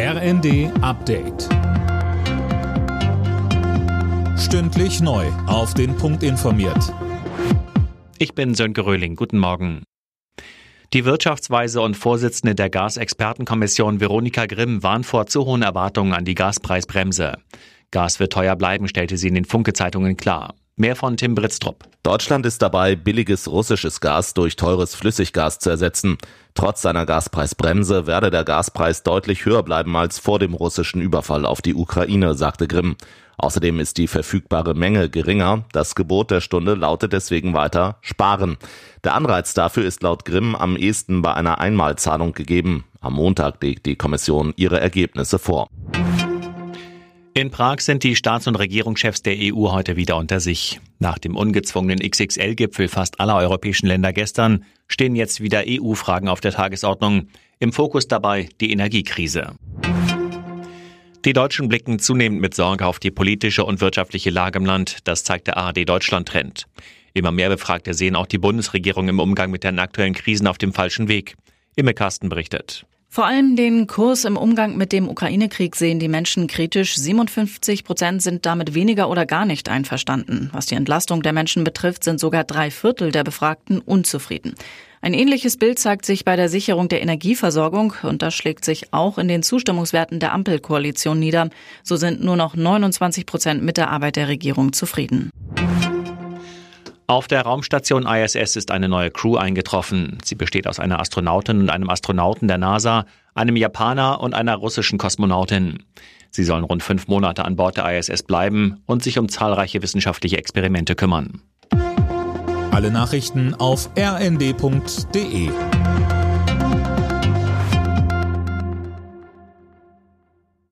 RND Update. Stündlich neu. Auf den Punkt informiert. Ich bin Sönke Röhling. Guten Morgen. Die Wirtschaftsweise und Vorsitzende der Gasexpertenkommission Veronika Grimm warnt vor zu hohen Erwartungen an die Gaspreisbremse. Gas wird teuer bleiben, stellte sie in den Funke-Zeitungen klar. Mehr von Tim Britztrup. Deutschland ist dabei, billiges russisches Gas durch teures Flüssiggas zu ersetzen. Trotz seiner Gaspreisbremse werde der Gaspreis deutlich höher bleiben als vor dem russischen Überfall auf die Ukraine, sagte Grimm. Außerdem ist die verfügbare Menge geringer. Das Gebot der Stunde lautet deswegen weiter sparen. Der Anreiz dafür ist laut Grimm am ehesten bei einer Einmalzahlung gegeben. Am Montag legt die Kommission ihre Ergebnisse vor. In Prag sind die Staats- und Regierungschefs der EU heute wieder unter sich. Nach dem ungezwungenen XXL-Gipfel fast aller europäischen Länder gestern stehen jetzt wieder EU-Fragen auf der Tagesordnung. Im Fokus dabei die Energiekrise. Die Deutschen blicken zunehmend mit Sorge auf die politische und wirtschaftliche Lage im Land. Das zeigt der ARD Deutschland-Trend. Immer mehr Befragte sehen auch die Bundesregierung im Umgang mit den aktuellen Krisen auf dem falschen Weg. Imme Carsten berichtet. Vor allem den Kurs im Umgang mit dem Ukraine-Krieg sehen die Menschen kritisch. 57 Prozent sind damit weniger oder gar nicht einverstanden. Was die Entlastung der Menschen betrifft, sind sogar drei Viertel der Befragten unzufrieden. Ein ähnliches Bild zeigt sich bei der Sicherung der Energieversorgung und das schlägt sich auch in den Zustimmungswerten der Ampelkoalition nieder. So sind nur noch 29 Prozent mit der Arbeit der Regierung zufrieden. Auf der Raumstation ISS ist eine neue Crew eingetroffen. Sie besteht aus einer Astronautin und einem Astronauten der NASA, einem Japaner und einer russischen Kosmonautin. Sie sollen rund fünf Monate an Bord der ISS bleiben und sich um zahlreiche wissenschaftliche Experimente kümmern. Alle Nachrichten auf rnd.de